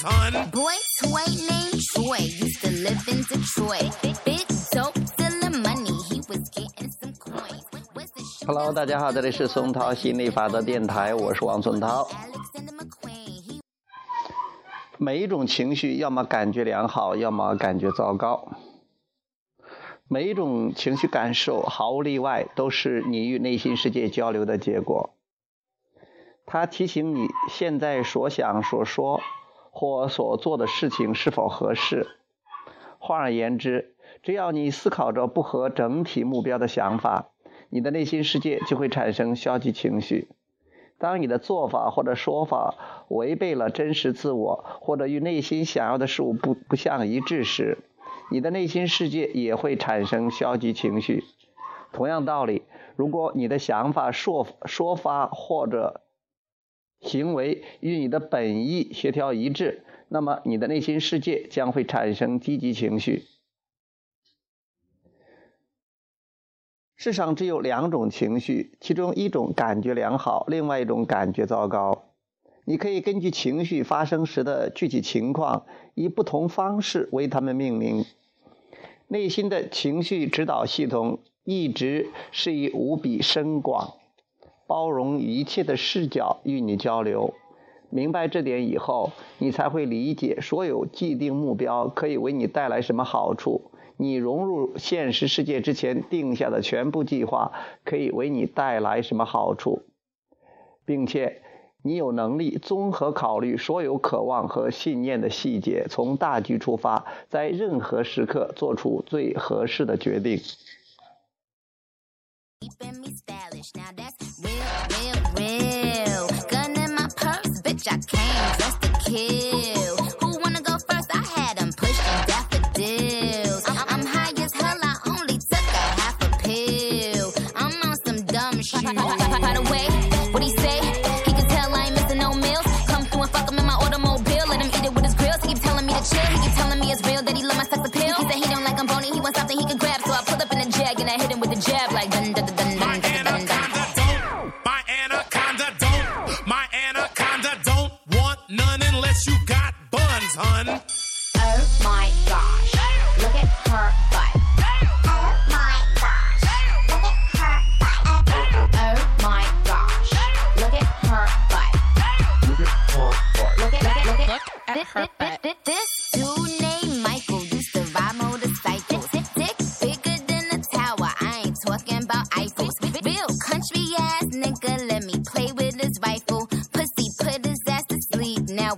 buns, hun. Boy toy named Troy used to live in Detroit. Big dope stealing money, he was getting some coins. Was the shooter Hello，大家好，这里是松涛心理法则电台，我是王松涛。每一种情绪，要么感觉良好，要么感觉糟糕。每一种情绪感受，毫无例外，都是你与内心世界交流的结果。它提醒你现在所想、所说或所做的事情是否合适。换而言之，只要你思考着不合整体目标的想法，你的内心世界就会产生消极情绪。当你的做法或者说法违背了真实自我，或者与内心想要的事物不不相一致时，你的内心世界也会产生消极情绪。同样道理，如果你的想法、说说法或者行为与你的本意协调一致，那么你的内心世界将会产生积极情绪。世上只有两种情绪，其中一种感觉良好，另外一种感觉糟糕。你可以根据情绪发生时的具体情况，以不同方式为它们命名。内心的情绪指导系统一直是以无比深广、包容一切的视角与你交流。明白这点以后，你才会理解所有既定目标可以为你带来什么好处。你融入现实世界之前定下的全部计划可以为你带来什么好处，并且你有能力综合考虑所有渴望和信念的细节，从大局出发，在任何时刻做出最合适的决定。What he say? He can tell I ain't missing no meals. Come through and fuck him in my automobile. Let him eat it with his grills. He keep telling me to chill. He keep telling me it's real that he love my. He said he don't bony, he wants something he can grab. So I pull up in a jag and I hit him with a jab like dun dun dun dun dun. My anaconda don't. My anaconda don't want none unless you got buns, hun. Oh my gosh. Look at her butt.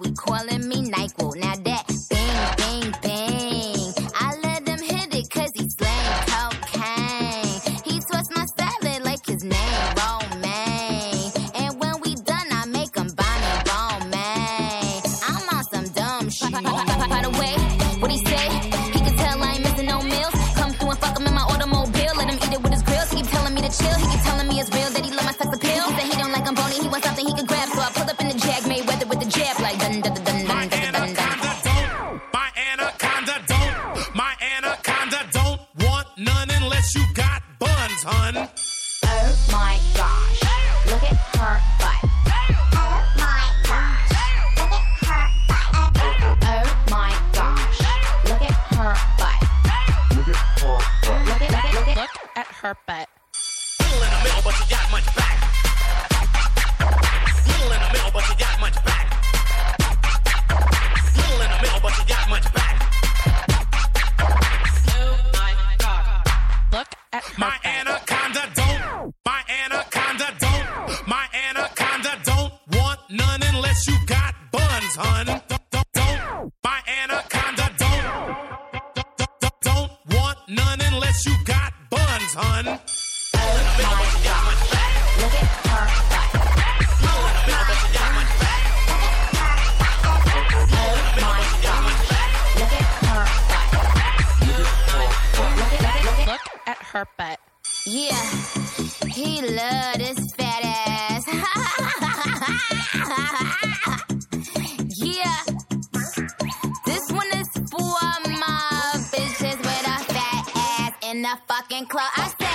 We calling me Nyquil. Now that bang, bang, bang. I let him hit it cause he slang cocaine. He twists my salad like his name Romaine. And when we done, I make him buy me Romaine. I'm on some dumb shit. By the way, what he say? He can tell I ain't missing no meals. Come through and fuck him in my automobile. Let him eat it with his grills. He keep telling me to chill. He keep telling buns, hun. Oh my gosh. Look at her butt. Oh my gosh. Look at her butt. Oh my gosh. Look at her butt. Look at look at look at Look at her butt. Little in the middle, but you got much back. Buns, hun. Don't, don't, don't. Anaconda don't. Don't, want none unless you got buns, hun. Look at her her. Butt. Yeah, he love in the fucking club. I said